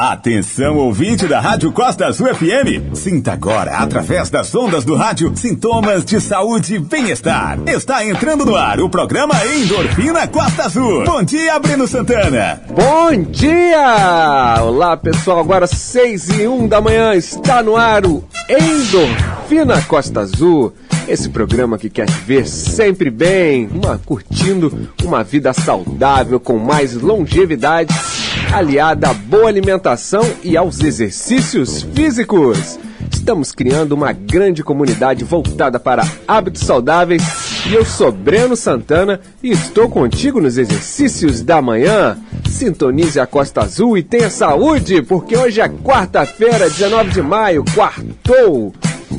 Atenção, ouvinte da Rádio Costa Azul FM. Sinta agora, através das ondas do rádio, sintomas de saúde e bem-estar. Está entrando no ar o programa Endorfina Costa Azul. Bom dia, Breno Santana. Bom dia! Olá, pessoal. Agora seis e um da manhã está no ar o Endorfina Costa Azul. Esse programa que quer te ver sempre bem, uma, curtindo uma vida saudável com mais longevidade aliada à boa alimentação e aos exercícios físicos. Estamos criando uma grande comunidade voltada para hábitos saudáveis e eu sou Breno Santana e estou contigo nos exercícios da manhã. Sintonize a Costa Azul e tenha saúde, porque hoje é quarta-feira, 19 de maio, quartou.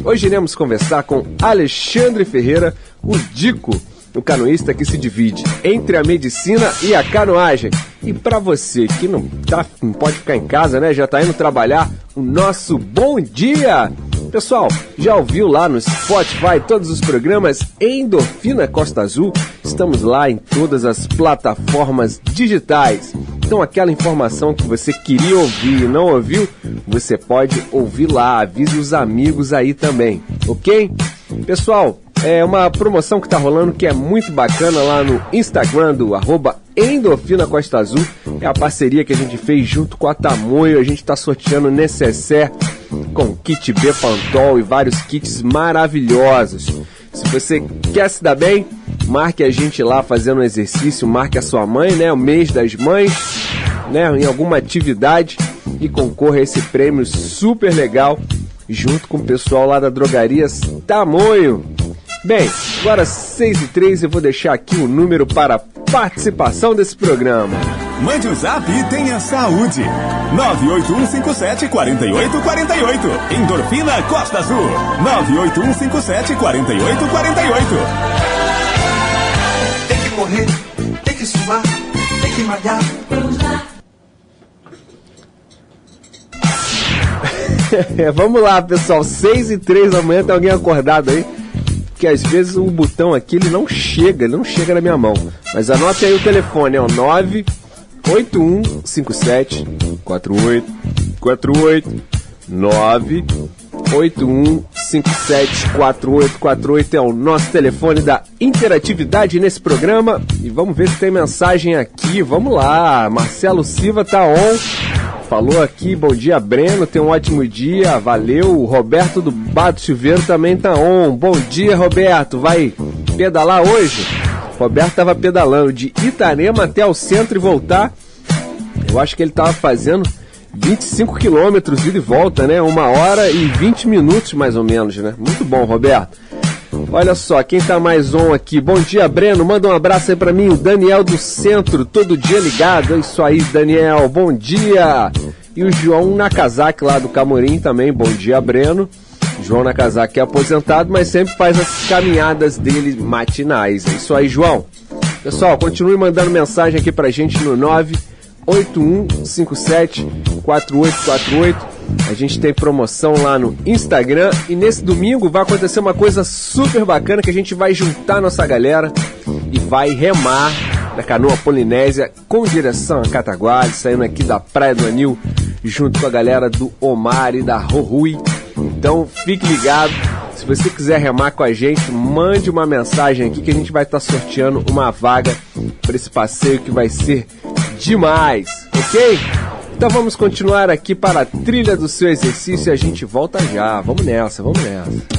Hoje iremos conversar com Alexandre Ferreira, o Dico o canoísta que se divide entre a medicina e a canoagem. E para você que não, tá, não pode ficar em casa, né? Já está indo trabalhar, o nosso bom dia! Pessoal, já ouviu lá no Spotify todos os programas Endorfina Costa Azul? Estamos lá em todas as plataformas digitais. Então, aquela informação que você queria ouvir e não ouviu, você pode ouvir lá. Avise os amigos aí também, ok? Pessoal, é uma promoção que está rolando que é muito bacana lá no Instagram do arroba Costa Azul. É a parceria que a gente fez junto com a Tamoio. A gente está sorteando necessaire com kit B Pantol e vários kits maravilhosos. Se você quer se dar bem, marque a gente lá fazendo um exercício, marque a sua mãe, né? O mês das mães, né? Em alguma atividade e concorra a esse prêmio super legal junto com o pessoal lá da Drogarias Tamoio. Bem, agora 6 e 3 eu vou deixar aqui o número para participação desse programa. Mande um zap e tenha saúde. 98157 4848. Endorfina Costa Azul. 98157 4848. Tem que correr, tem que suar, tem que malhar. Vamos lá, pessoal. 6 e 3 da manhã, tem alguém acordado aí? Que às vezes o botão aqui ele não chega, ele não chega na minha mão. Mas anote aí o telefone, é o 98157 4848 981574848 é o nosso telefone da interatividade nesse programa. E vamos ver se tem mensagem aqui. Vamos lá. Marcelo Silva tá on. Falou aqui, bom dia Breno, tem um ótimo dia, valeu. O Roberto do Bato Silveiro também tá on. Bom dia, Roberto. Vai pedalar hoje? Roberto tava pedalando de Itarema até o centro e voltar. Eu acho que ele tava fazendo 25 quilômetros ida e volta, né? Uma hora e 20 minutos mais ou menos, né? Muito bom, Roberto. Olha só, quem tá mais on aqui? Bom dia, Breno. Manda um abraço aí pra mim, o Daniel do Centro, todo dia ligado. É isso aí, Daniel. Bom dia. E o João Nakazaki lá do Camorim também. Bom dia, Breno. João Nakazaki é aposentado, mas sempre faz as caminhadas dele matinais. É isso aí, João. Pessoal, continue mandando mensagem aqui pra gente no 98157 4848 a gente tem promoção lá no Instagram e nesse domingo vai acontecer uma coisa super bacana que a gente vai juntar nossa galera e vai remar na canoa polinésia com direção a Cataguari, saindo aqui da Praia do Anil, junto com a galera do Omar e da Rorui. Então fique ligado. Se você quiser remar com a gente, mande uma mensagem aqui que a gente vai estar sorteando uma vaga para esse passeio que vai ser demais, ok? Então vamos continuar aqui para a trilha do seu exercício e a gente volta já. Vamos nessa, vamos nessa.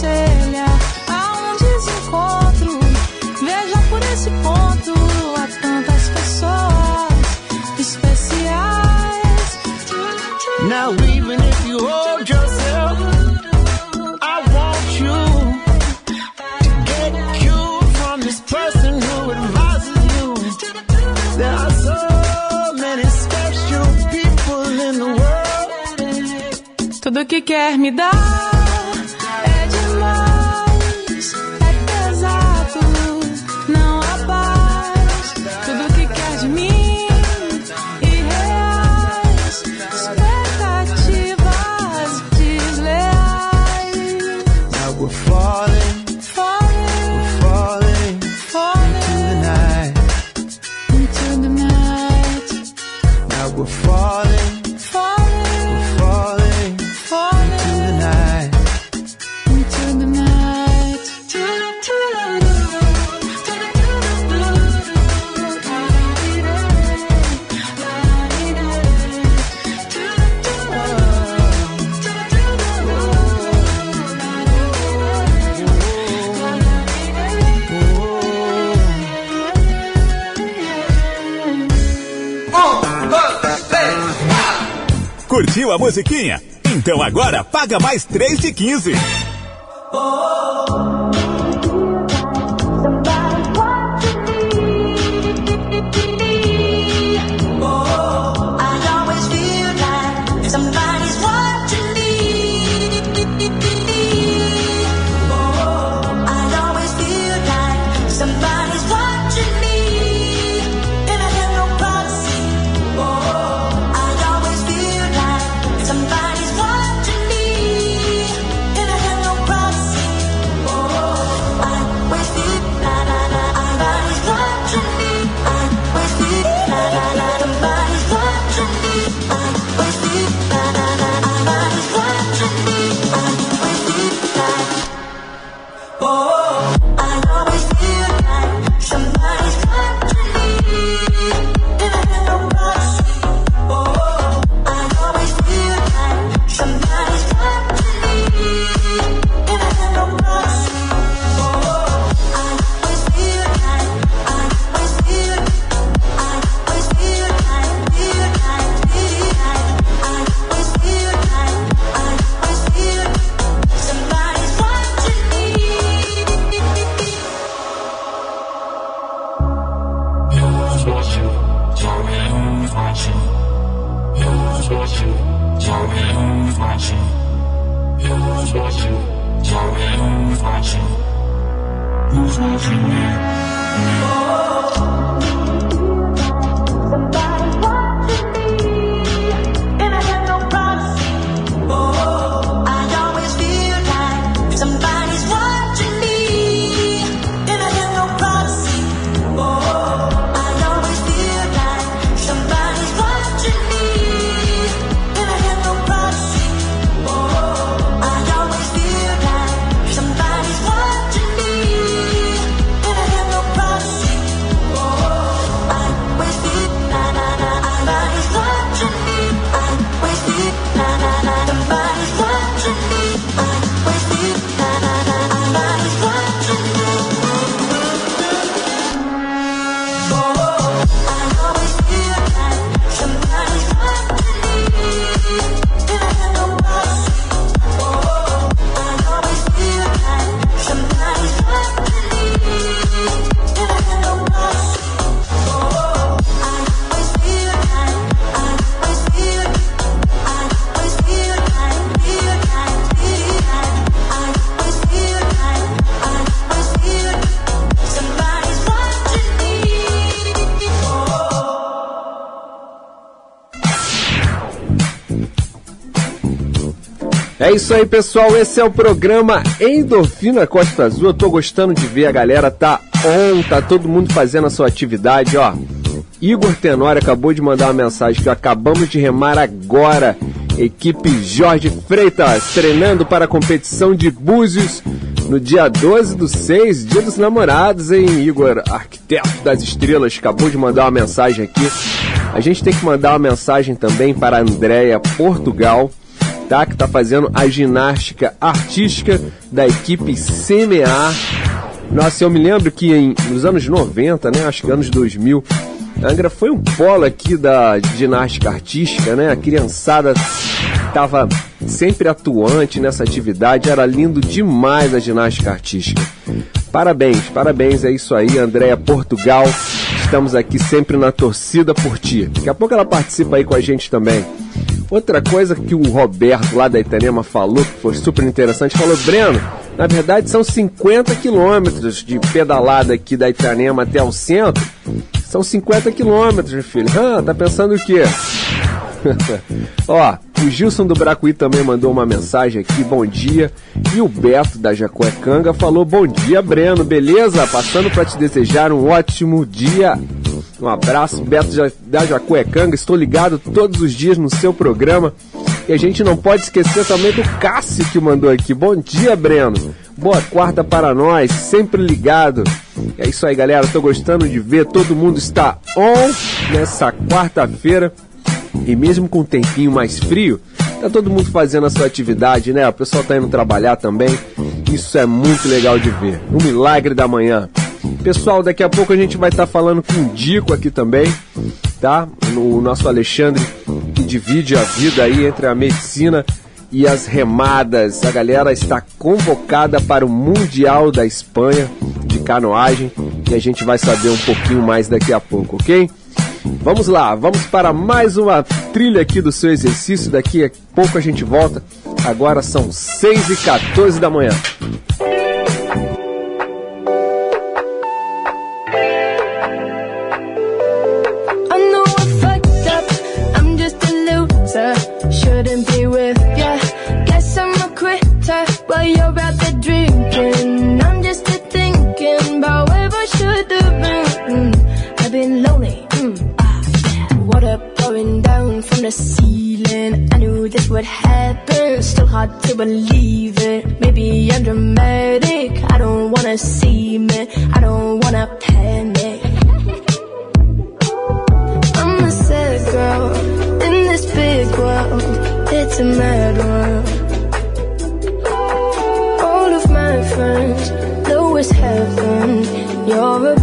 aconselha a um desencontro. Veja por esse ponto há tantas pessoas especiais. Now even if you hold yourself, I want you to get you from this person who advises you. There are so many special people in the world. Tudo que quer me dar Curtiu a musiquinha? Então agora paga mais 3 de 15. Oh, oh, oh. É isso aí, pessoal. Esse é o programa Endorfina Costa Azul. Eu tô gostando de ver a galera tá on, tá todo mundo fazendo a sua atividade, ó. Igor Tenório acabou de mandar uma mensagem que acabamos de remar agora. Equipe Jorge Freitas treinando para a competição de Búzios no dia 12 do 6, dia dos namorados, hein? Igor, arquiteto das estrelas, acabou de mandar uma mensagem aqui. A gente tem que mandar uma mensagem também para Andréia Portugal tá? Que tá fazendo a ginástica artística da equipe CMA. Nossa, eu me lembro que em, nos anos 90, né? Acho que anos 2000, Angra foi um polo aqui da ginástica artística, né? A criançada estava sempre atuante nessa atividade, era lindo demais a ginástica artística. Parabéns, parabéns, é isso aí, Andréia Portugal. Estamos aqui sempre na torcida por ti. Daqui a pouco ela participa aí com a gente também. Outra coisa que o Roberto lá da Itanema falou, que foi super interessante, falou, Breno, na verdade são 50 quilômetros de pedalada aqui da Itanema até o centro. São 50 quilômetros, meu filho. Ah, tá pensando o quê? Ó, o Gilson do Bracuí também mandou uma mensagem aqui, bom dia. E o Beto da Jacuecanga falou, bom dia, Breno, beleza? Passando para te desejar um ótimo dia. Um abraço, Beto da Jacuecanga. Estou ligado todos os dias no seu programa. E a gente não pode esquecer também do Cássio que mandou aqui. Bom dia, Breno. Boa quarta para nós, sempre ligado. É isso aí, galera. Tô gostando de ver. Todo mundo está on nessa quarta-feira. E mesmo com um tempinho mais frio, tá todo mundo fazendo a sua atividade, né? O pessoal tá indo trabalhar também. Isso é muito legal de ver. Um milagre da manhã. Pessoal, daqui a pouco a gente vai estar falando com o Dico aqui também, tá? O nosso Alexandre, que divide a vida aí entre a medicina e as remadas. A galera está convocada para o Mundial da Espanha de canoagem e a gente vai saber um pouquinho mais daqui a pouco, ok? Vamos lá, vamos para mais uma trilha aqui do seu exercício. Daqui a pouco a gente volta. Agora são 6 e 14 da manhã. Shouldn't be with ya. Guess I'm a quitter while you're out there drinking. I'm just a thinking about where I should have been. I've been lonely. Mm, ah. Water pouring down from the ceiling. I knew this would happen. Still hard to believe it. Maybe I'm dramatic. I don't wanna see me. I don't wanna panic. I'm a sad girl a mad world. All of my friends know it's heaven. You're a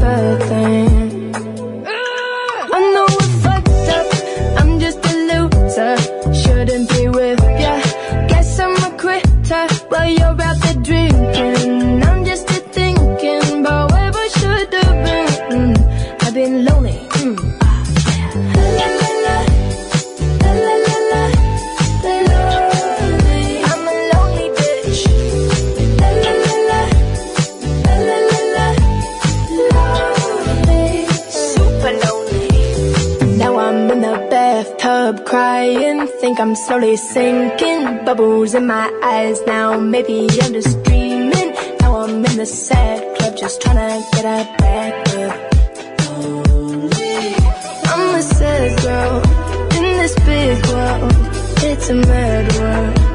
Think I'm slowly sinking. Bubbles in my eyes now. Maybe I'm just dreaming. Now I'm in the sad club, just trying to get a back up. I'm a sad girl in this big world. It's a mad world.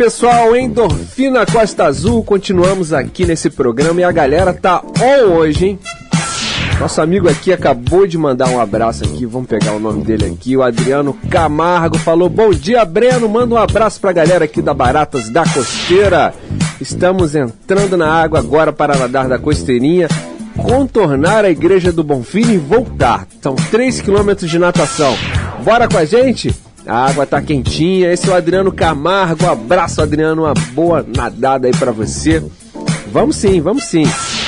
Pessoal. Endorfina Costa Azul. Continuamos aqui nesse programa e a galera tá on hoje, hein? Nosso amigo aqui acabou de mandar um abraço aqui. Vamos pegar o nome dele aqui. O Adriano Camargo falou: Bom dia, Breno. Manda um abraço pra galera aqui da Baratas da Costeira. Estamos entrando na água agora para nadar da costeirinha, contornar a igreja do Bonfim e voltar. São 3 quilômetros de natação. Bora com a gente? A água tá quentinha. Esse é o Adriano Camargo. Abraço, Adriano. Uma boa nadada aí pra você. Vamos sim, vamos sim.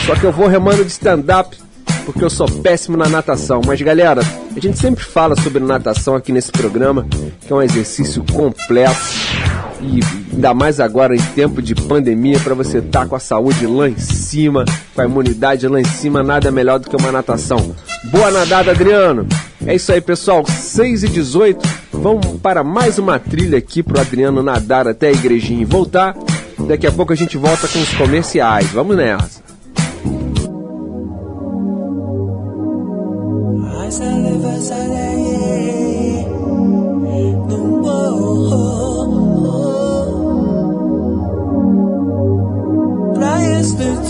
Só que eu vou remando de stand-up porque eu sou péssimo na natação. Mas galera, a gente sempre fala sobre natação aqui nesse programa, que é um exercício completo e ainda mais agora em tempo de pandemia para você estar com a saúde lá em cima, com a imunidade lá em cima, nada melhor do que uma natação. Boa nadada, Adriano. É isso aí, pessoal. 6 e 18. Vamos para mais uma trilha aqui pro Adriano nadar até a igrejinha e voltar. Daqui a pouco a gente volta com os comerciais. Vamos nessa.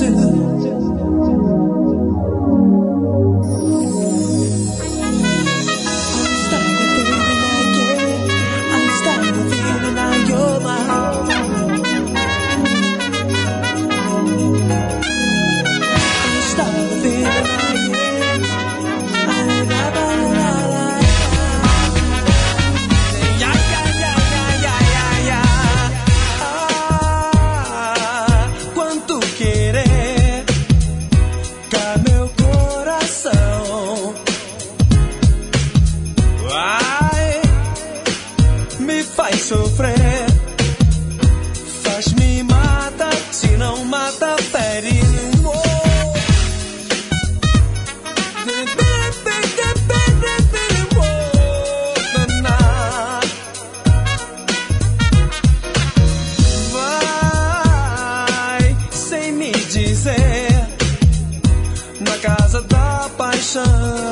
Quanto paixão.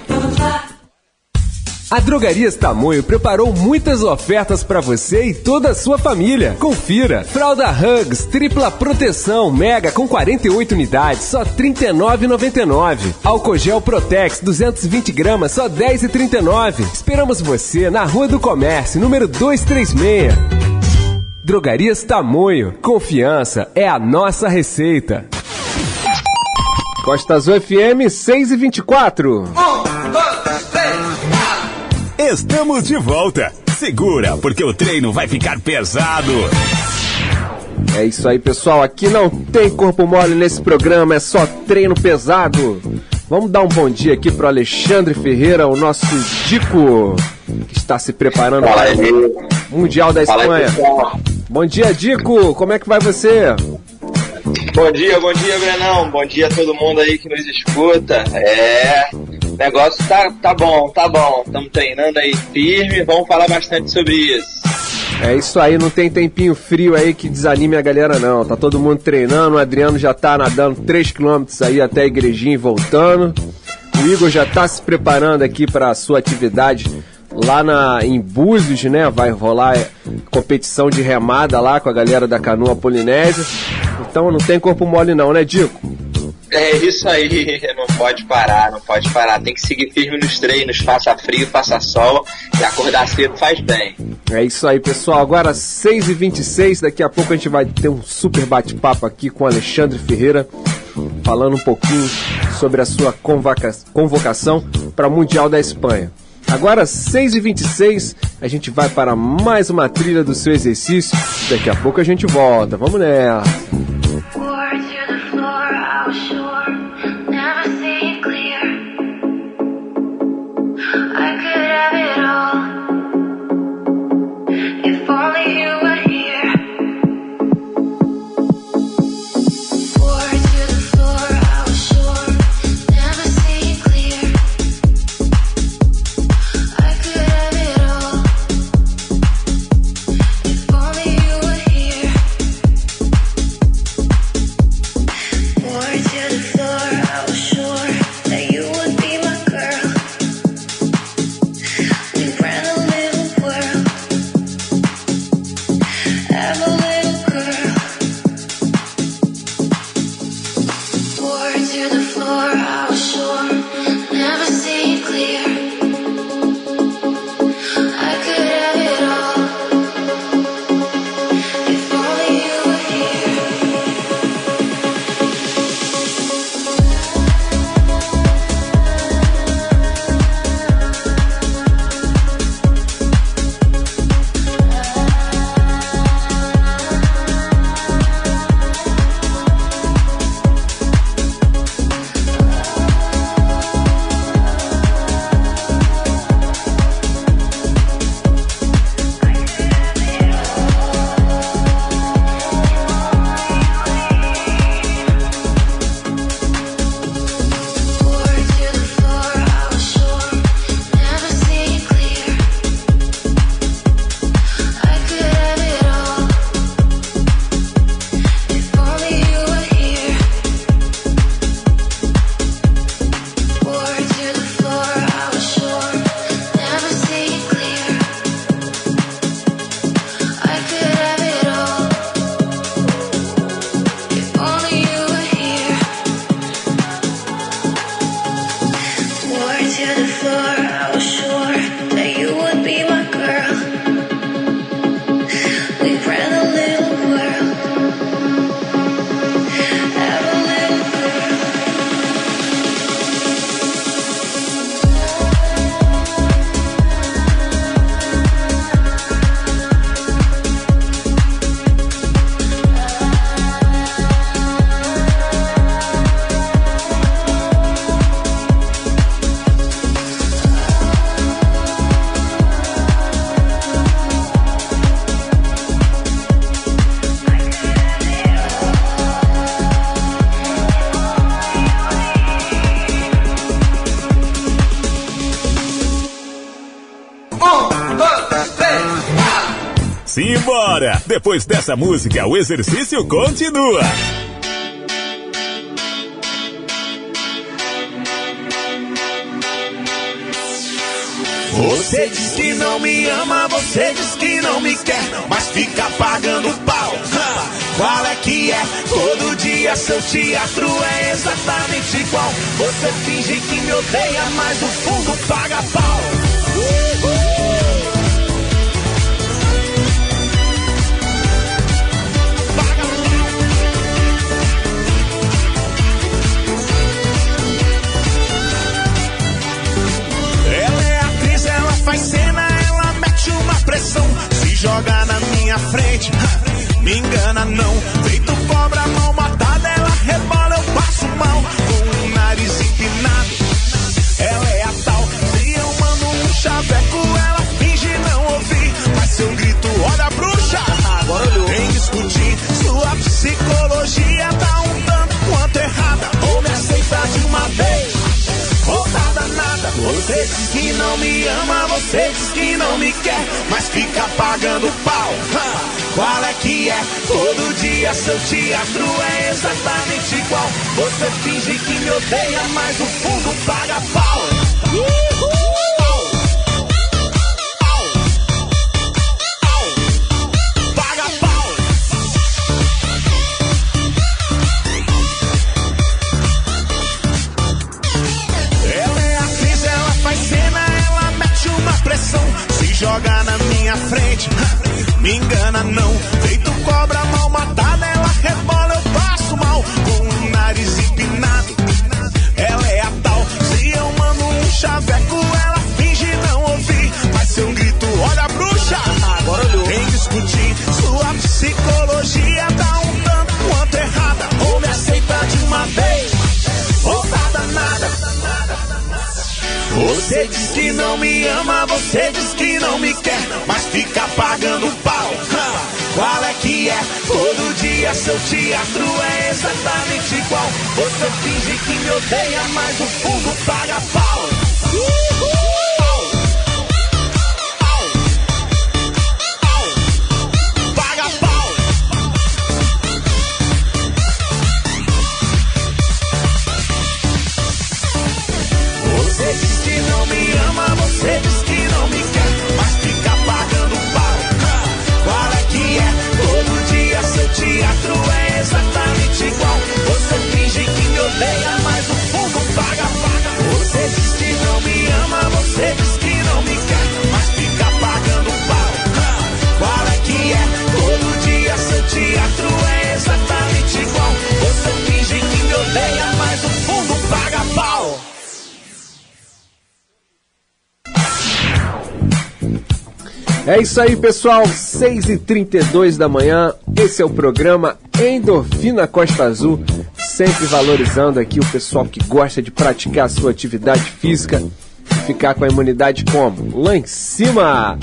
A Drogarias Tamoio preparou muitas ofertas para você e toda a sua família. Confira: fralda Hugs tripla proteção mega com 48 unidades, só R$ 39,99. Álcool gel Protex 220 gramas, só R$ 10,39. Esperamos você na Rua do Comércio, número 236. Drogarias Tamoio. Confiança é a nossa receita. Costa Azul FM 6 e 24. Estamos de volta. Segura, porque o treino vai ficar pesado. É isso aí, pessoal. Aqui não tem corpo mole nesse programa, é só treino pesado. Vamos dar um bom dia aqui pro Alexandre Ferreira, o nosso Dico, que está se preparando Fala para o Mundial da Espanha. Bom dia, Dico. Como é que vai você? Bom dia, bom dia, Brenão. Bom dia a todo mundo aí que nos escuta. É, negócio tá, tá bom, tá bom. Estamos treinando aí firme, vamos falar bastante sobre isso. É isso aí, não tem tempinho frio aí que desanime a galera não. Tá todo mundo treinando, o Adriano já tá nadando 3 km aí até a igrejinha e voltando. O Igor já tá se preparando aqui para a sua atividade lá na em Búzios, né? Vai rolar competição de remada lá com a galera da canoa polinésia. Então não tem corpo mole não, né, Dico? É isso aí, não pode parar, não pode parar. Tem que seguir firme nos treinos, faça frio, faça sol e acordar cedo faz bem. É isso aí, pessoal. Agora 6h26, daqui a pouco a gente vai ter um super bate-papo aqui com Alexandre Ferreira, falando um pouquinho sobre a sua convoca- convocação para o Mundial da Espanha. Agora 6h26, a gente vai para mais uma trilha do seu exercício. Daqui a pouco a gente volta. Vamos nessa. I Depois dessa música, o exercício continua. Você diz que não me ama, você diz que não me quer, mas fica pagando pau. Qual é que é? Todo dia seu teatro é exatamente igual. Você finge que me odeia, mas no fundo paga pau. É isso aí, pessoal. 6h32 da manhã. Esse é o programa Endorfina Costa Azul. Sempre valorizando aqui o pessoal que gosta de praticar a sua atividade física ficar com a imunidade como? Lá em cima!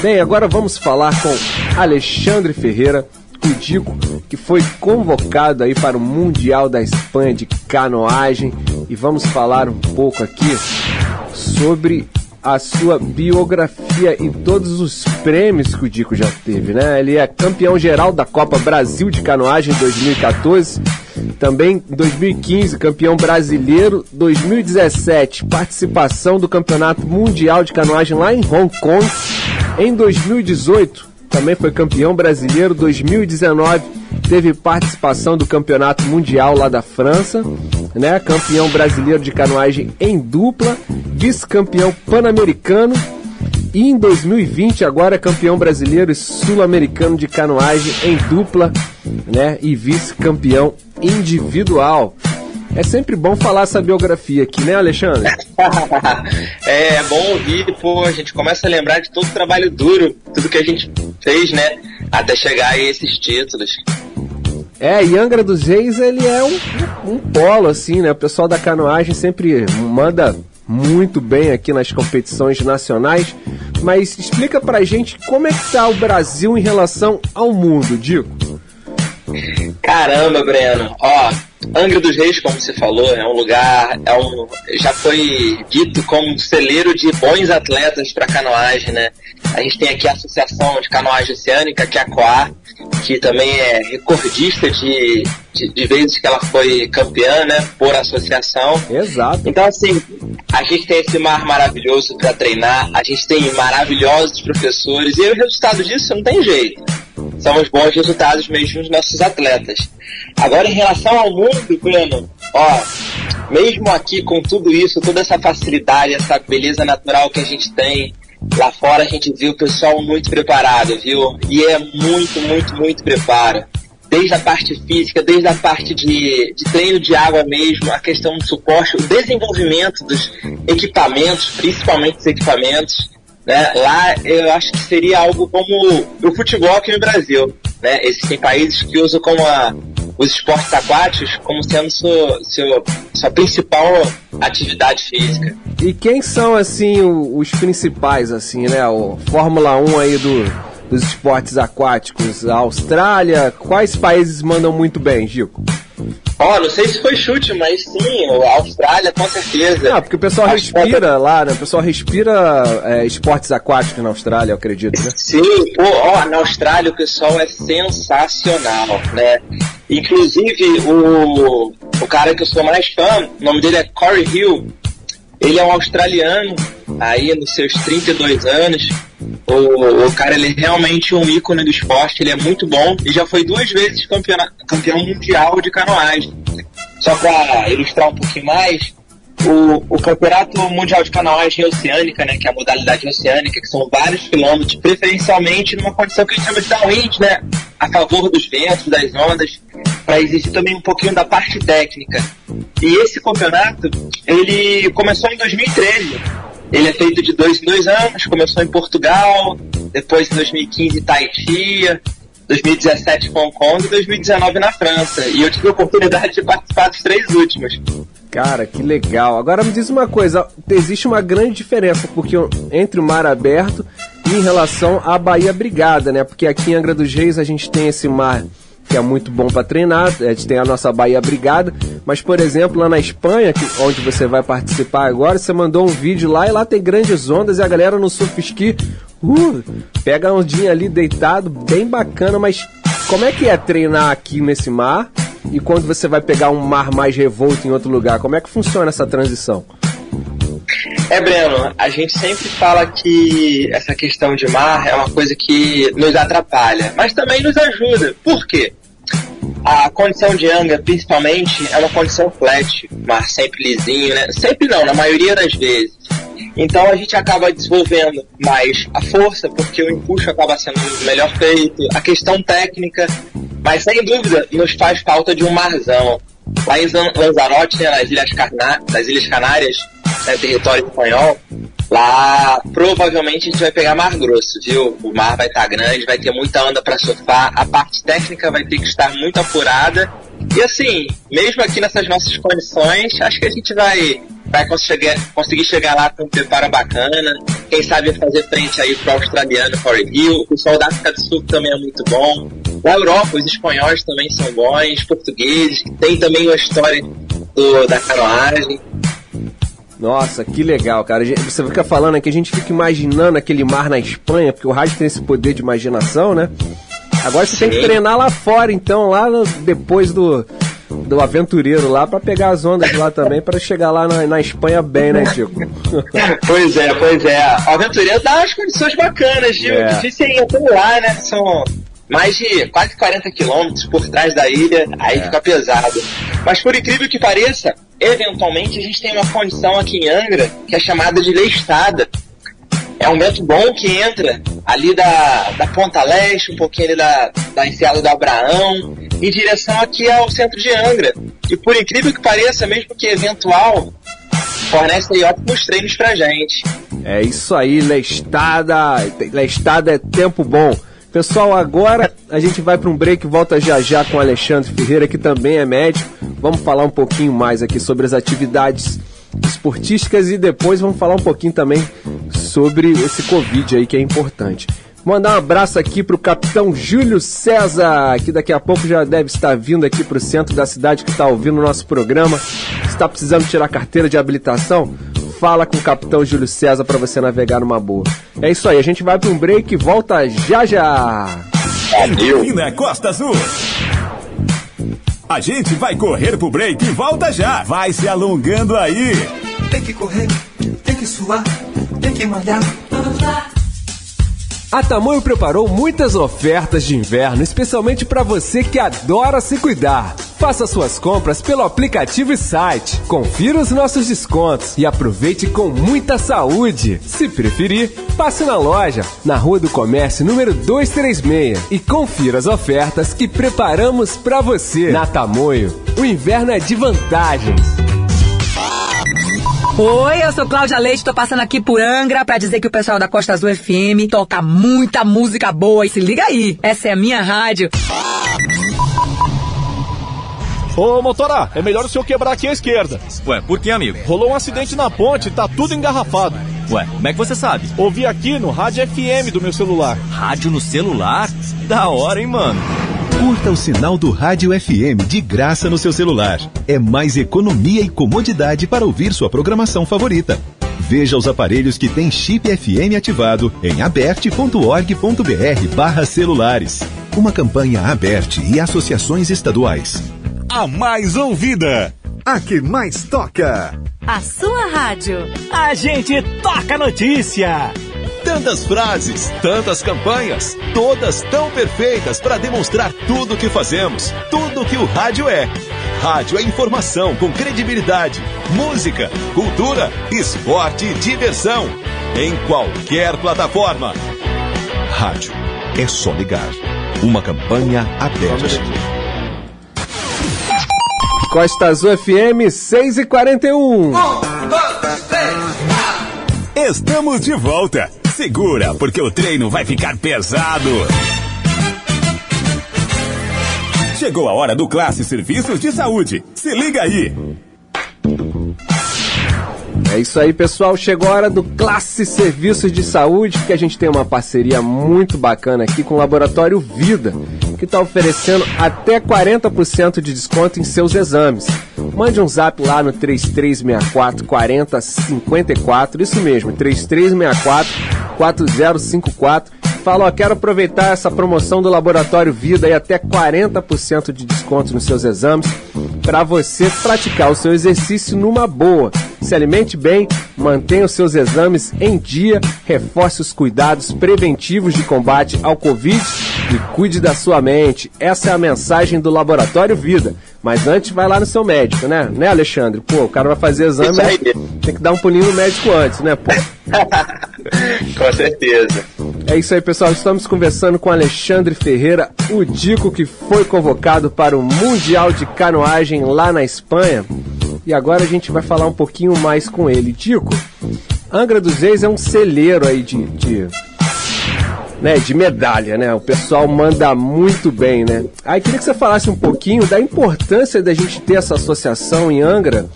Bem, agora vamos falar com Alexandre Ferreira, o Dico, que foi convocado aí para o Mundial da Espanha de canoagem. E vamos falar um pouco aqui sobre a sua biografia e todos os prêmios que o Dico já teve, né? Ele é campeão geral da Copa Brasil de Canoagem 2014, também em 2015 campeão brasileiro, 2017 participação do Campeonato Mundial de Canoagem lá em Hong Kong, em 2018 também foi campeão brasileiro 2019, teve participação do Campeonato Mundial lá da França, né? Campeão brasileiro de canoagem em dupla, vice-campeão pan-americano e em 2020 agora campeão brasileiro e sul-americano de canoagem em dupla, né? E vice-campeão individual. É sempre bom falar essa biografia aqui, né, Alexandre? é, bom ouvir, pô, a gente começa a lembrar de todo o trabalho duro, tudo que a gente fez, né? Até chegar a esses títulos. É, e Angra dos Reis, ele é um, um polo, assim, né? O pessoal da canoagem sempre manda muito bem aqui nas competições nacionais. Mas explica pra gente como é que tá o Brasil em relação ao mundo, Dico. Caramba, Breno. Ó, Angra dos Reis, como você falou, é um lugar, é um, já foi dito como um celeiro de bons atletas para canoagem, né? A gente tem aqui a Associação de Canoagem Oceânica, que é a COAR, que também é recordista de, de, de vezes que ela foi campeã, né, por associação. Exato. Então, assim, a gente tem esse mar maravilhoso para treinar, a gente tem maravilhosos professores, e o resultado disso não tem jeito. São os bons resultados mesmo dos nossos atletas. Agora, em relação ao mundo, Breno, ó, mesmo aqui com tudo isso, toda essa facilidade, essa beleza natural que a gente tem, lá fora a gente viu o pessoal muito preparado, viu? E é muito, muito, muito preparo. Desde a parte física, desde a parte de, de treino de água mesmo, a questão do suporte, o desenvolvimento dos equipamentos, principalmente os equipamentos. Né? Lá eu acho que seria algo como o futebol aqui no Brasil. Né? Existem países que usam como a, os esportes aquáticos como sendo sua, seu, sua principal atividade física. E quem são, assim, os principais, assim, né? O Fórmula 1 aí do, dos esportes aquáticos? A Austrália? Quais países mandam muito bem, Gico? Ó, não sei se foi chute, mas sim, a Austrália com certeza. Ah, porque o pessoal respira lá, né? O pessoal respira é, esportes aquáticos na Austrália, eu acredito, né? Sim, pô, ó, na Austrália o pessoal é sensacional, né? Inclusive, o, o cara que eu sou mais fã, o nome dele é Corey Hill, ele é um australiano, aí nos seus 32 anos. O, o cara ele é realmente um ícone do esporte, ele é muito bom e já foi duas vezes campeona- campeão mundial de canoagem. Só para ilustrar um pouquinho mais, o, o Campeonato Mundial de Canoagem Oceânica, né, que é a modalidade oceânica, que são vários quilômetros, preferencialmente numa condição que a gente chama de downwind, né, a favor dos ventos, das ondas, para exigir também um pouquinho da parte técnica. E esse campeonato, ele começou em 2013. Ele é feito de dois em dois anos, começou em Portugal, depois em 2015 Tahiti, 2017 Hong Kong e 2019 na França. E eu tive a oportunidade de participar dos três últimos. Cara, que legal. Agora me diz uma coisa, existe uma grande diferença porque entre o mar aberto e em relação à Baía Brigada, né? Porque aqui em Angra dos Reis a gente tem esse mar que é muito bom para treinar, a gente tem a nossa Baía Brigada, mas por exemplo, lá na Espanha, que, onde você vai participar agora, você mandou um vídeo lá e lá tem grandes ondas e a galera no surf ski, uh, pega a ondinha ali deitado, bem bacana, mas como é que é treinar aqui nesse mar? E quando você vai pegar um mar mais revolto em outro lugar, como é que funciona essa transição? É, Breno, a gente sempre fala que essa questão de mar é uma coisa que nos atrapalha, mas também nos ajuda. Por quê? A condição de Angra, principalmente, é uma condição flat, mar sempre lisinho, né? Sempre não, na maioria das vezes. Então a gente acaba desenvolvendo mais a força, porque o empuxo acaba sendo melhor feito, a questão técnica, mas sem dúvida nos faz falta de um marzão. Lá em Lanzarote, né, nas, Ilhas Carna- nas Ilhas Canárias, né, território espanhol, lá provavelmente a gente vai pegar mar grosso, viu? O mar vai estar grande, vai ter muita onda para surfar, a parte técnica vai ter que estar muito apurada. E assim, mesmo aqui nessas nossas condições, acho que a gente vai, vai conseguir, conseguir chegar lá com um preparo bacana. Quem sabe fazer frente aí pro australiano Corey Hill. O pessoal da África do Sul também é muito bom. Na Europa, os espanhóis também são bons, portugueses, tem também uma história do, da canoagem. Nossa, que legal, cara. Você fica falando aqui, a gente fica imaginando aquele mar na Espanha, porque o rádio tem esse poder de imaginação, né? Agora você tem que Sim. treinar lá fora, então, lá depois do, do aventureiro lá, pra pegar as ondas lá também, pra chegar lá na, na Espanha bem, né, Tico? Pois é, pois é. O aventureiro dá umas condições bacanas, Gil. É. Difícil ir até lá, né? São mais de quase 40 quilômetros por trás da ilha, aí fica pesado. Mas por incrível que pareça, eventualmente a gente tem uma condição aqui em Angra que é chamada de lestada. É um vento bom que entra ali da, da Ponta Leste, um pouquinho ali da, da Enseada do Abraão, em direção aqui ao centro de Angra. E por incrível que pareça, mesmo que eventual, fornece aí ótimos treinos pra gente. É isso aí, lestada. Lestada é tempo bom. Pessoal, agora a gente vai para um break, volta já já com o Alexandre Ferreira, que também é médico. Vamos falar um pouquinho mais aqui sobre as atividades esportísticas e depois vamos falar um pouquinho também sobre esse Covid aí que é importante. Mandar um abraço aqui pro capitão Júlio César, que daqui a pouco já deve estar vindo aqui pro centro da cidade que está ouvindo o nosso programa. Está precisando tirar carteira de habilitação? Fala com o capitão Júlio César para você navegar numa boa. É isso aí, a gente vai para um break e volta já já. Endorfina Costa Azul. A gente vai correr pro break e volta já. Vai se alongando aí. Tem que correr, tem que suar, tem que malhar. A Tamoio preparou muitas ofertas de inverno, especialmente para você que adora se cuidar. Faça suas compras pelo aplicativo e site. Confira os nossos descontos e aproveite com muita saúde. Se preferir, passe na loja, na Rua do Comércio, número 236 e confira as ofertas que preparamos para você. Na Tamoio, o inverno é de vantagens. Oi, eu sou Cláudia Leite, tô passando aqui por Angra pra dizer que o pessoal da Costa Azul FM toca muita música boa e se liga aí, essa é a minha rádio. Ô, motora, é melhor o senhor quebrar aqui à esquerda. Ué, por que, amigo? Rolou um acidente na ponte e tá tudo engarrafado. Ué, como é que você sabe? Ouvi aqui no rádio FM do meu celular. Rádio no celular? Da hora, hein, mano? Curta o sinal do Rádio FM de graça no seu celular. É mais economia e comodidade para ouvir sua programação favorita. Veja os aparelhos que têm chip FM ativado em aberte.org.br barra celulares. Uma campanha aberte e associações estaduais. A mais ouvida. A que mais toca. A sua rádio. A gente toca notícia. Tantas frases, tantas campanhas, todas tão perfeitas para demonstrar tudo o que fazemos, tudo o que o rádio é. Rádio é informação com credibilidade, música, cultura, esporte e diversão. Em qualquer plataforma. Rádio é só ligar. Uma campanha aberta. Costa Azul FM 6 e 41. Estamos de volta. Segura, porque o treino vai ficar pesado. Chegou a hora do Classe Serviços de Saúde. Se liga aí. É isso aí, pessoal. Chegou a hora do Classe Serviços de Saúde, que a gente tem uma parceria muito bacana aqui com o Laboratório Vida, está oferecendo até 40% de desconto em seus exames. Mande um zap lá no 3364 4054, isso mesmo, 3364 4054. Fala, ó, quero aproveitar essa promoção do Laboratório Vida e até 40% de desconto nos seus exames para você praticar o seu exercício numa boa. Se alimente bem, mantenha os seus exames em dia, reforce os cuidados preventivos de combate ao Covid e cuide da sua mente. Essa é a mensagem do Laboratório Vida. Mas antes vai lá no seu médico, né? Né, Alexandre? Pô, o cara vai fazer exame, aí. tem que dar um pulinho no médico antes, né, pô? Com certeza. É isso aí, pessoal. Estamos conversando com Alexandre Ferreira, o Dico que foi convocado para o Mundial de Canoagem lá na Espanha. E agora a gente vai falar um pouquinho mais com ele. Dico, Angra dos Reis é um celeiro aí de, de, né, de medalha, né? O pessoal manda muito bem, né? Aí queria que você falasse um pouquinho da importância da gente ter essa associação em Angra,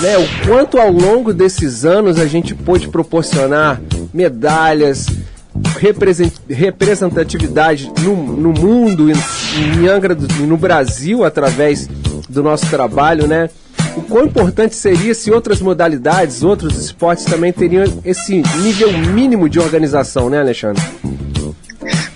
né? O quanto ao longo desses anos a gente pôde proporcionar medalhas, represent- representatividade no, no mundo, em, em Angra, no Brasil, através do nosso trabalho, né? O quão importante seria se outras modalidades, outros esportes também teriam esse nível mínimo de organização, né, Alexandre?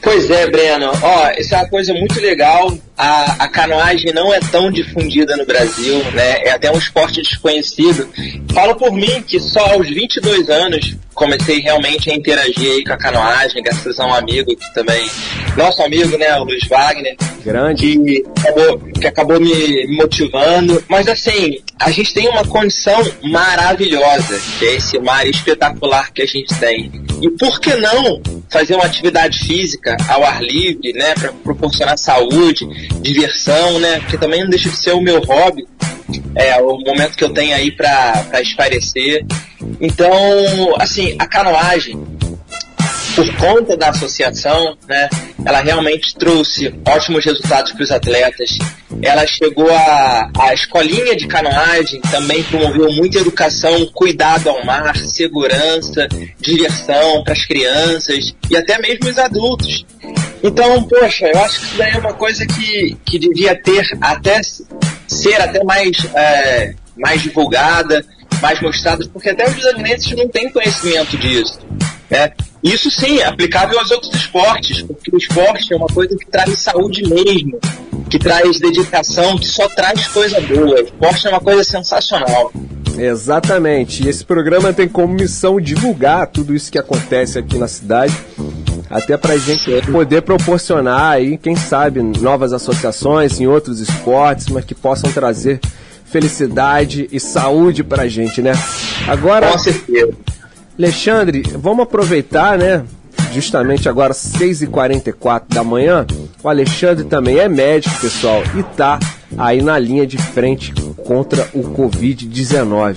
Pois é, Breno. Ó, isso é uma coisa muito legal. A, a canoagem não é tão difundida no Brasil, né? É até um esporte desconhecido. Falo por mim que só aos 22 anos comecei realmente a interagir aí com a canoagem, graças a um amigo que também, nosso amigo, né, o Luiz Wagner, Grande. que acabou, que acabou me motivando. Mas assim, a gente tem uma condição maravilhosa, que é esse mar espetacular que a gente tem. E por que não fazer uma atividade física ao ar livre, né, para proporcionar saúde, diversão, né? Porque também não deixa de ser o meu hobby. É o momento que eu tenho aí para espairecer. Então, assim, a canoagem por conta da associação, né, ela realmente trouxe ótimos resultados para os atletas. Ela chegou a, a escolinha de canoagem, também promoveu muita educação, cuidado ao mar, segurança, diversão para as crianças e até mesmo os adultos. Então, poxa, eu acho que isso daí é uma coisa que, que devia ter até ser até mais, é, mais divulgada mais mostradas, porque até os londinenses não têm conhecimento disso. Né? Isso sim é aplicável aos outros esportes, porque o esporte é uma coisa que traz saúde mesmo, que traz dedicação, que só traz coisa boa. O esporte é uma coisa sensacional. Exatamente. E esse programa tem como missão divulgar tudo isso que acontece aqui na cidade, até pra gente poder proporcionar aí, quem sabe, novas associações em outros esportes, mas que possam trazer felicidade e saúde pra gente, né? Agora, Com certeza. Alexandre, vamos aproveitar, né? Justamente agora, 6h44 da manhã. O Alexandre também é médico, pessoal, e tá aí na linha de frente contra o Covid-19.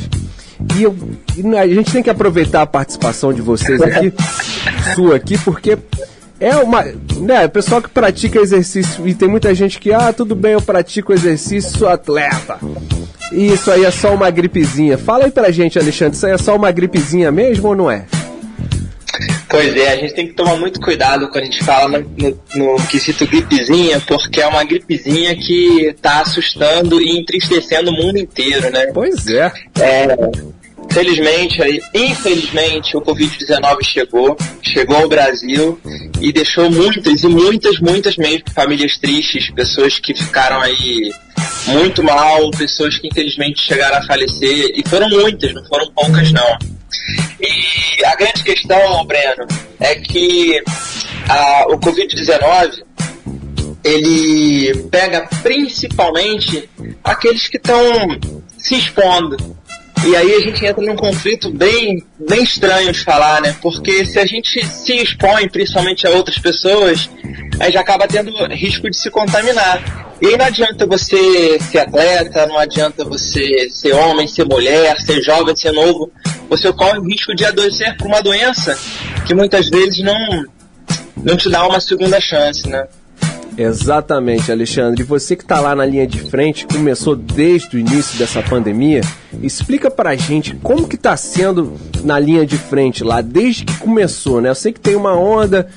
E, eu- e a gente tem que aproveitar a participação de vocês aqui, sua aqui, porque é uma. Né, o pessoal que pratica exercício, e tem muita gente que, ah, tudo bem, eu pratico exercício, sou atleta. E isso aí é só uma gripezinha. Fala aí pra gente, Alexandre, isso aí é só uma gripezinha mesmo ou não é? Pois é, a gente tem que tomar muito cuidado quando a gente fala no, no, no quesito gripezinha, porque é uma gripezinha que tá assustando e entristecendo o mundo inteiro, né? Pois é. É, felizmente, aí, infelizmente, o Covid-19 chegou, chegou ao Brasil e deixou muitas e muitas, muitas mesmo famílias tristes, pessoas que ficaram aí muito mal, pessoas que infelizmente chegaram a falecer, e foram muitas, não foram poucas não. E a grande questão, Breno, é que a- o Covid-19 ele pega principalmente aqueles que estão se expondo. E aí a gente entra num conflito bem, bem estranho de falar, né? Porque se a gente se expõe principalmente a outras pessoas, aí já acaba tendo risco de se contaminar. E aí não adianta você ser atleta, não adianta você ser homem, ser mulher, ser jovem, ser novo. Você corre o risco de adoecer por uma doença que muitas vezes não, não te dá uma segunda chance, né? Exatamente, Alexandre. Você que está lá na linha de frente, começou desde o início dessa pandemia, explica pra gente como que tá sendo na linha de frente lá, desde que começou, né? Eu sei que tem uma onda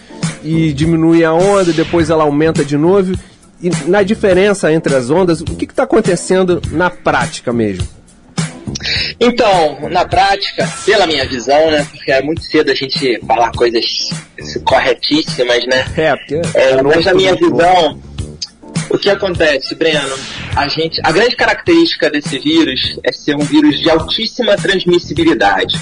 e diminui a onda, depois ela aumenta de novo. E na diferença entre as ondas, o que está acontecendo na prática mesmo? Então, na prática, pela minha visão, né? Porque é muito cedo a gente falar coisas corretíssimas, né? É, porque. É, mas na minha visão, o que acontece, Breno? A, gente, a grande característica desse vírus é ser um vírus de altíssima transmissibilidade.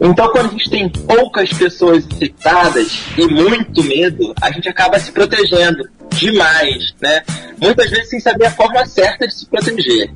Então, quando a gente tem poucas pessoas infectadas e muito medo, a gente acaba se protegendo demais, né? Muitas vezes sem saber a forma certa de se proteger.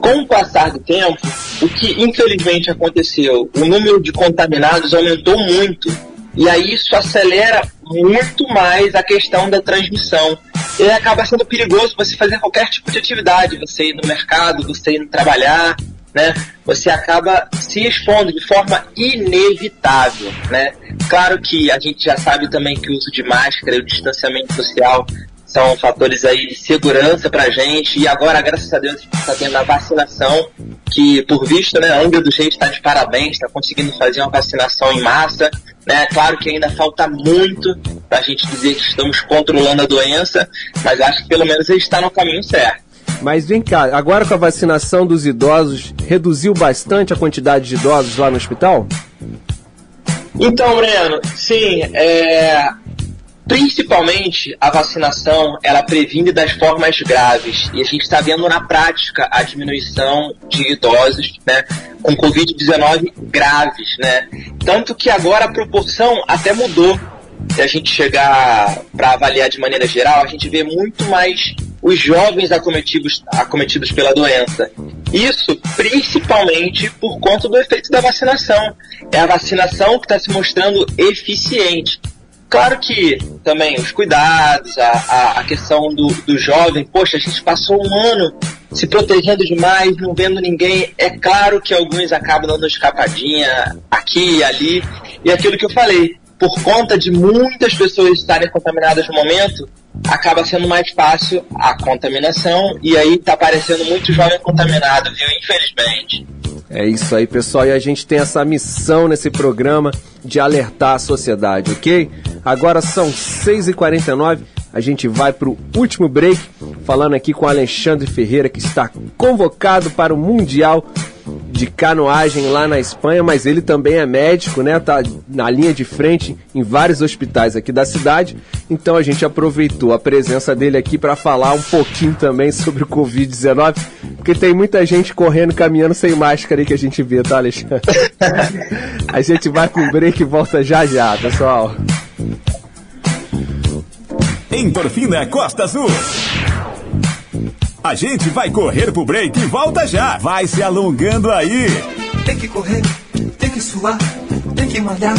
Com o passar do tempo, o que infelizmente aconteceu, o número de contaminados aumentou muito. E aí isso acelera muito mais a questão da transmissão. E acaba sendo perigoso você fazer qualquer tipo de atividade, você ir no mercado, você ir trabalhar, né? Você acaba se expondo de forma inevitável, né? Claro que a gente já sabe também que o uso de máscara e o distanciamento social são fatores aí de segurança pra gente e agora, graças a Deus, a gente está tendo a vacinação que, por visto, né, a Angra do Reis está de parabéns, está conseguindo fazer uma vacinação em massa, né? Claro que ainda falta muito pra gente dizer que estamos controlando a doença, mas acho que pelo menos a gente está no caminho certo. Mas vem cá, agora com a vacinação dos idosos, reduziu bastante a quantidade de idosos lá no hospital? Então, Breno, sim, é, principalmente a vacinação ela previne das formas graves e a gente está vendo na prática a diminuição de idosos, né, com Covid-19 graves, né, tanto que agora a proporção até mudou. Se a gente chegar para avaliar de maneira geral, a gente vê muito mais os jovens acometidos, acometidos pela doença. Isso principalmente por conta do efeito da vacinação. É a vacinação que está se mostrando eficiente. Claro que também os cuidados, a, a, a questão do, do jovem, poxa, a gente passou um ano se protegendo demais, não vendo ninguém. É claro que alguns acabam dando escapadinha aqui e ali. E aquilo que eu falei, por conta de muitas pessoas estarem contaminadas no momento, acaba sendo mais fácil a contaminação e aí tá aparecendo muito jovem contaminado, viu? Infelizmente. É isso aí, pessoal. E a gente tem essa missão nesse programa de alertar a sociedade, ok? Agora são 6h49. A gente vai para o último break, falando aqui com Alexandre Ferreira, que está convocado para o Mundial de canoagem lá na Espanha, mas ele também é médico, né? Tá na linha de frente em vários hospitais aqui da cidade. Então a gente aproveitou a presença dele aqui para falar um pouquinho também sobre o Covid-19, porque tem muita gente correndo, caminhando sem máscara aí que a gente vê, tá, Alexandre? a gente vai com o break e volta já já, pessoal. Endorfina Costa Azul. A gente vai correr pro break e volta já. Vai se alongando aí. Tem que correr, tem que suar, tem que malhar.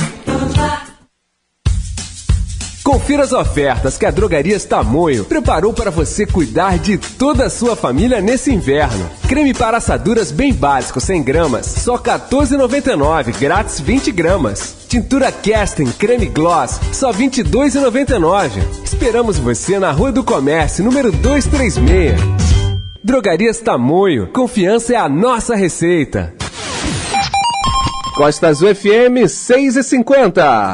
Confira as ofertas que a Drogarias Tamoio preparou para você cuidar de toda a sua família nesse inverno. Creme para assaduras bem básico 100 gramas, só R$ 14,99, grátis 20 gramas. Tintura Casting Creme Gloss, só R$ 22,99. Esperamos você na Rua do Comércio, número 236. Drogarias Tamoio, confiança é a nossa receita. Costa Azul FM 6 e 50.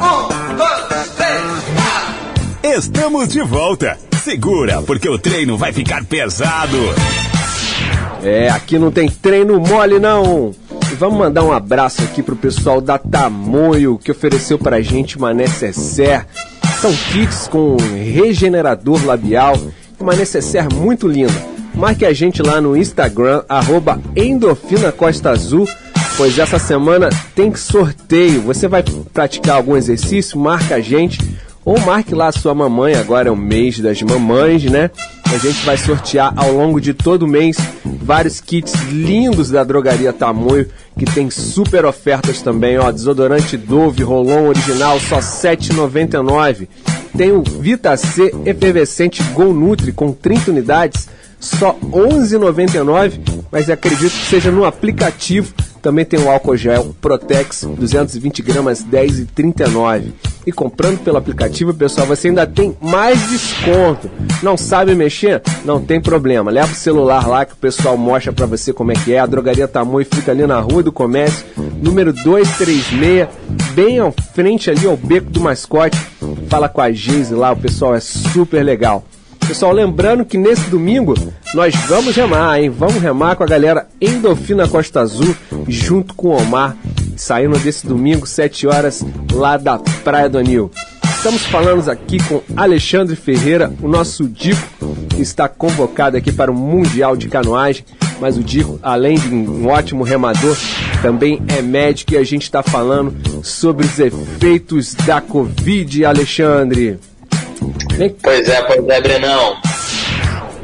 Estamos de volta. Segura, porque o treino vai ficar pesado. É, aqui não tem treino mole não. E vamos mandar um abraço aqui pro pessoal da Tamoio que ofereceu pra gente uma necessaire. São kits com regenerador labial uma necessaire muito linda. Marque a gente lá no Instagram, arroba Endorfina Costa Azul, pois essa semana tem sorteio. Você vai praticar algum exercício? Marca a gente. Ou marque lá a sua mamãe, agora é o mês das mamães, né? A gente vai sortear ao longo de todo mês vários kits lindos da drogaria Tamoio, que tem super ofertas também, ó. Desodorante Dove Rolon original só R$ 7,99. Tem o Vita C efervescente Gol Nutri com 30 unidades, só R$ 11,99, mas acredito que seja no aplicativo. Também tem o álcool gel Protex 220 gramas 10,39. E comprando pelo aplicativo, pessoal, você ainda tem mais desconto. Não sabe mexer? Não tem problema. Leva o celular lá que o pessoal mostra pra você como é que é. A drogaria Tamoio fica ali na Rua do Comércio, número 236, bem ao frente ali ao Beco do Mascote. Fala com a Geise lá, o pessoal é super legal. Pessoal, lembrando que nesse domingo nós vamos remar, hein? Vamos remar com a galera Endorfina Costa Azul, junto com o Omar, saindo desse domingo, 7 horas, lá da Praia do Anil. Estamos falando aqui com Alexandre Ferreira, o nosso Dico, que está convocado aqui para o Mundial de Canoagem. Mas o Dico, além de um ótimo remador, também é médico e a gente está falando sobre os efeitos da Covid, Alexandre. Pois é, pois é, Brenão.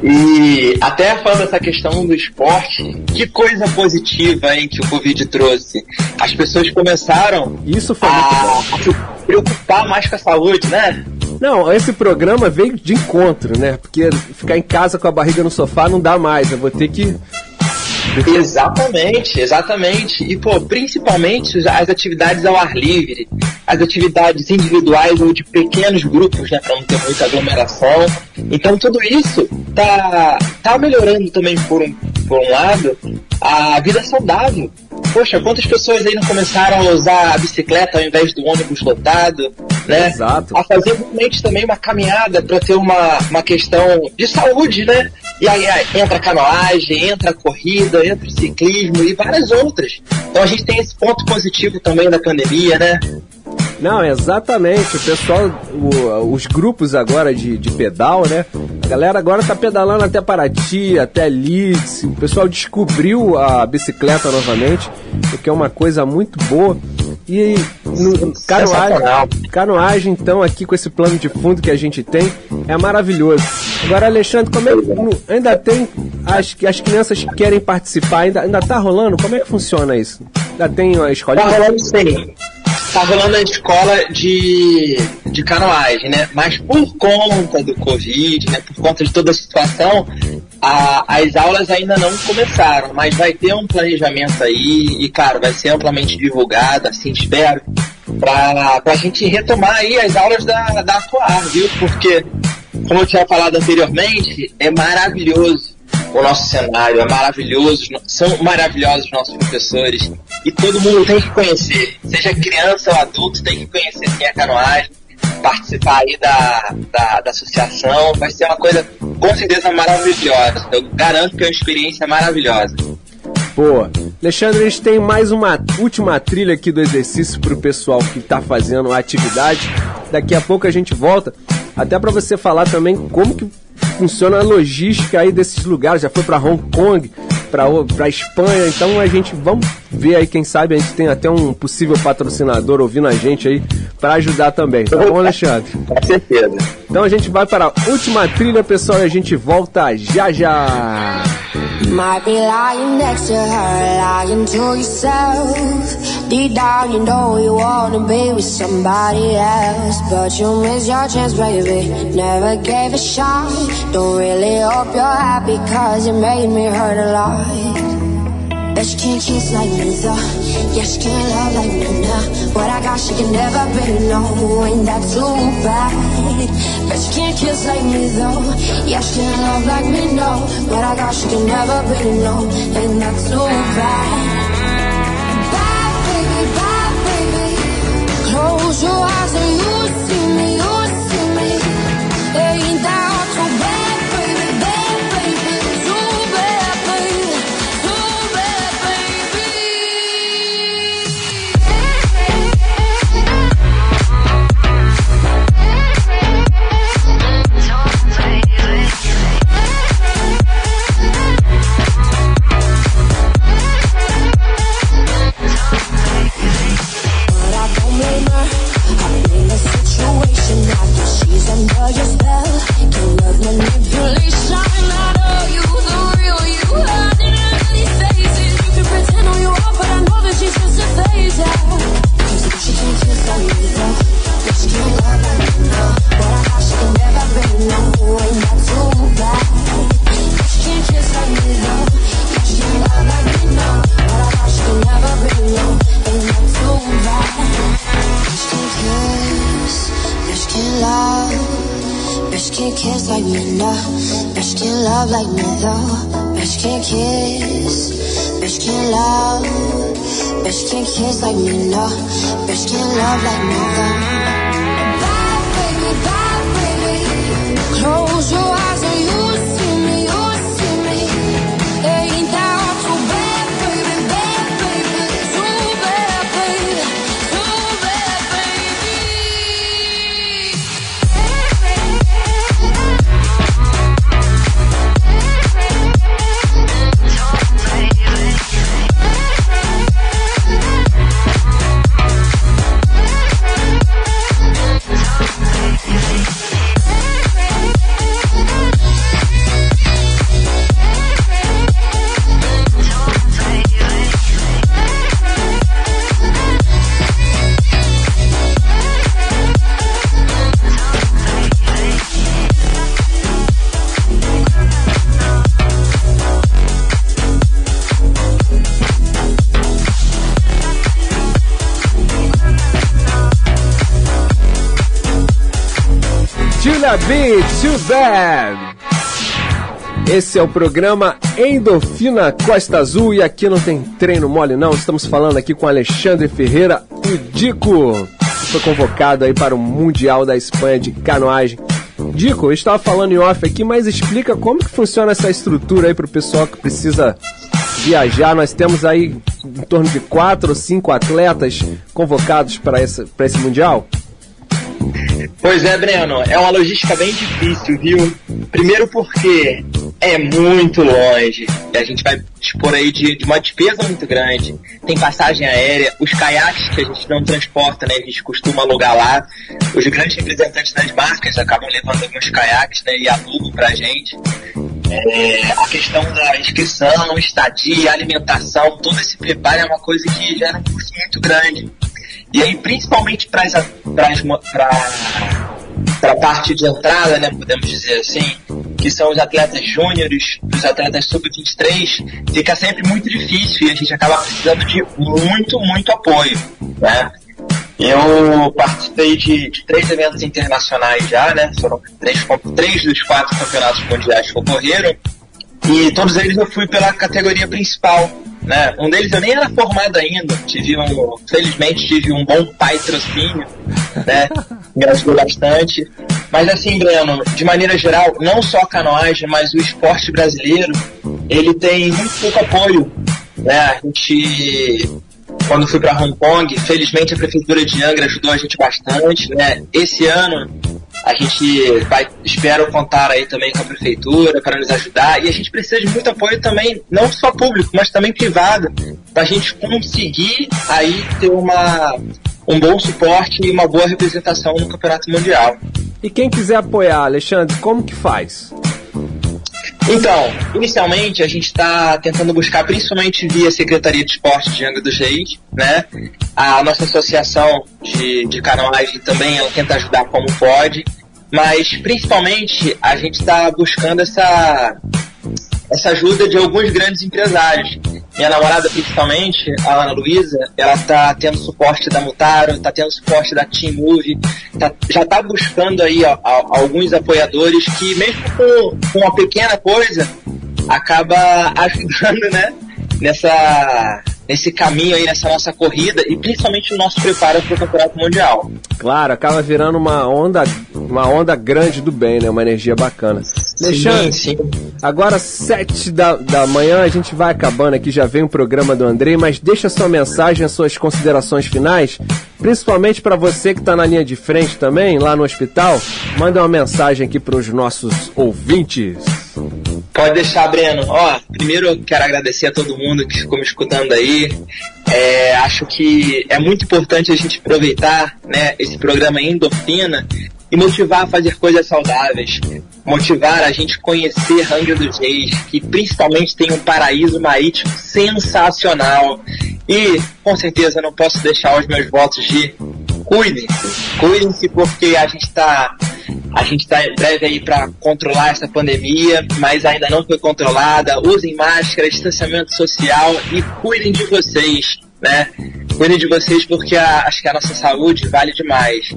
E até falando dessa questão do esporte, que coisa positiva hein, que o Covid trouxe. As pessoas começaram Isso foi a, a se preocupar mais com a saúde, né? Não, esse programa veio de encontro, né? Porque ficar em casa com a barriga no sofá não dá mais. Eu vou ter que. Exatamente, exatamente. E, pô, principalmente as atividades ao ar livre, as atividades individuais ou de pequenos grupos, né, para não ter muita aglomeração. Então, tudo isso tá, tá melhorando também, por um, por um lado, a vida saudável. Poxa, quantas pessoas aí não começaram a usar a bicicleta ao invés do ônibus lotado, né? Exato. A fazer realmente também uma caminhada para ter uma, uma questão de saúde, né? E aí, entra a canoagem, entra a corrida, entra o ciclismo e várias outras. Então a gente tem esse ponto positivo também da pandemia, né? Não, exatamente. O pessoal, o- os grupos agora de, de pedal, né? A galera agora tá pedalando até Paraty, até Leeds. O pessoal descobriu a bicicleta novamente, o que é uma coisa muito boa. E no, canoagem, canoagem, então, aqui com esse plano de fundo que a gente tem, é maravilhoso. Agora, Alexandre, como é que ainda tem as, as crianças que querem participar? Ainda, ainda tá rolando? Como é que funciona isso? Ainda tem a escolinha? Tá rolando sim. Tá rolando a escola de, de canoagem, né? Mas por conta do Covid, né? Por conta de toda a situação, a- as aulas ainda não começaram, mas vai ter um planejamento aí e, claro, vai ser amplamente divulgado, assim espero, pra, pra gente retomar aí as aulas da, da Atuar, viu? Porque, como eu tinha falado anteriormente, é maravilhoso o nosso cenário, é maravilhoso, são maravilhosos os nossos professores e todo mundo tem que conhecer, seja criança ou adulto, tem que conhecer sim a canoagem, participar aí da, da, da associação, vai ser uma coisa com certeza maravilhosa. Eu garanto que é uma experiência maravilhosa. Boa. Alexandre, a gente tem mais uma última trilha aqui do exercício para o pessoal que está fazendo a atividade. Daqui a pouco a gente volta, até para você falar também como que funciona a logística aí desses lugares. Já foi para Hong Kong, para Espanha, então a gente vamos ver aí, quem sabe a gente tem até um possível patrocinador ouvindo a gente aí para ajudar também. Tá bom, Alexandre? Com certeza. Então a gente vai para a última trilha, pessoal, e a gente volta já já. Might be lying next to her, lying to yourself. Deep down, you know you wanna be with somebody else. But you miss your chance, baby. Never gave a shot. Don't really hope you're happy, cause you made me hurt a lot. But you can't kiss like me though. Yeah, she can't love like me now. What I got, she can never be. No, ain't that too bad? But you can't kiss like me though. Yeah, she can't love like me, no. What I got, she can never be. No, ain't that too? Bad Close your eyes Love like me though. Bitch can't kiss, bitch can't love, bitch can't kiss like me, no. Bitch can't love like me though. Julia B, Too Bad. Esse é o programa Endorfina Costa Azul e aqui não tem treino mole não. Estamos falando aqui com Alexandre Ferreira, o Dico, que foi convocado aí para o Mundial da Espanha de canoagem. Dico, eu estava falando em off aqui, mas explica como que funciona essa estrutura aí para o pessoal que precisa viajar. Nós temos aí em torno de quatro ou cinco atletas convocados para esse, esse Mundial. Pois é, Breno, é uma logística bem difícil, viu? Primeiro porque é muito longe e a gente vai dispor aí de, de uma despesa muito grande. Tem passagem aérea, os caiaques que a gente não transporta, né? A gente costuma alugar lá. Os grandes representantes das marcas acabam levando alguns caiaques, né? E alugam pra gente. É, a questão da inscrição, estadia, alimentação, todo esse preparo é uma coisa que gera um custo muito grande. E aí, principalmente para a parte de entrada, né, podemos dizer assim, que são os atletas júniores, os atletas sub-23, fica sempre muito difícil e a gente acaba precisando de muito, muito apoio. Né? Eu participei de, de três eventos internacionais já, né? Foram três, três dos quatro campeonatos mundiais que ocorreram. E todos eles eu fui pela categoria principal, né? Um deles eu nem era formado ainda, tive um, felizmente tive um bom patrocínio, né? Me ajudou bastante. Mas assim, Breno, de maneira geral, não só a canoagem, mas o esporte brasileiro, ele tem muito pouco apoio né? A gente quando fui para Hong Kong, felizmente a prefeitura de Angra ajudou a gente bastante, né? Esse ano a gente vai, espero contar aí também com a prefeitura para nos ajudar e a gente precisa de muito apoio também, não só público, mas também privado, para a gente conseguir aí ter uma um bom suporte e uma boa representação no Campeonato Mundial. E quem quiser apoiar, Alexandre, como que faz? Então, inicialmente a gente está tentando buscar, principalmente via Secretaria de Esporte de Angra dos Reis, né? A nossa associação de, de canoagem também ela tenta ajudar como pode, mas principalmente a gente está buscando essa, essa ajuda de alguns grandes empresários. Minha namorada, principalmente, a Ana Luísa, ela tá tendo suporte da Mutaro, tá tendo suporte da Team Move, tá- já tá buscando aí ó, alguns apoiadores que, mesmo com, com uma pequena coisa, acaba ajudando, né? Nessa, nesse caminho aí, nessa nossa corrida e principalmente no nosso preparo para o Campeonato Mundial. Claro, acaba virando uma onda, uma onda grande do bem, né? Uma energia bacana. Alexandre, sim. agora sete da, da manhã a gente vai acabando aqui, já vem o programa do Andrei, mas deixa sua mensagem, as suas considerações finais, principalmente para você que está na linha de frente também, lá no hospital, manda uma mensagem aqui para os nossos ouvintes. Pode deixar, Breno. Ó, primeiro eu quero agradecer a todo mundo que ficou me escutando aí. É, acho que é muito importante a gente aproveitar né, esse programa Endorfina e motivar a fazer coisas saudáveis. Motivar a gente conhecer Angra dos Reis, que principalmente tem um paraíso marítimo sensacional. E, com certeza, não posso deixar os meus votos de cuidem-se. Cuidem-se porque a gente está a gente está em breve aí para controlar essa pandemia, mas ainda não foi controlada. Usem máscara, distanciamento social e cuidem de vocês, né? Cuidem de vocês porque a- acho que a nossa saúde vale demais.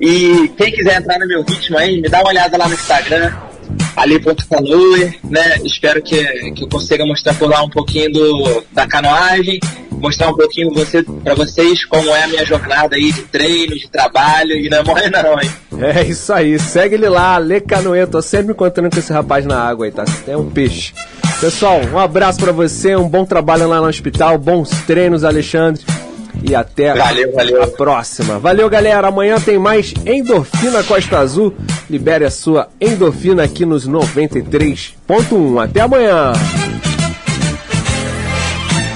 E quem quiser entrar no meu ritmo aí, me dá uma olhada lá no Instagram, ali.calui, né? Espero que, que eu consiga mostrar por lá um pouquinho do, da canoagem, mostrar um pouquinho você, pra vocês como é a minha jornada aí de treino, de trabalho, e não é mole não, hein? É isso aí, segue ele lá, Lê Canoê, tô sempre encontrando com esse rapaz na água aí, tá? É um peixe. Pessoal, um abraço pra você, um bom trabalho lá no hospital, bons treinos, Alexandre. E até Valeu, valeu. a próxima. Valeu, galera. Amanhã tem mais Endorfina Costa Azul. Libere a sua endorfina aqui nos 93.1. Até amanhã.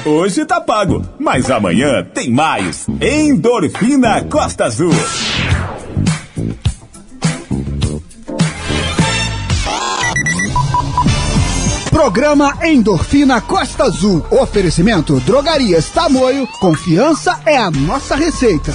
Hoje tá pago, mas amanhã tem mais. Endorfina Costa Azul. Programa Endorfina Costa Azul. Oferecimento Drogarias Tamoio. Confiança é a nossa receita.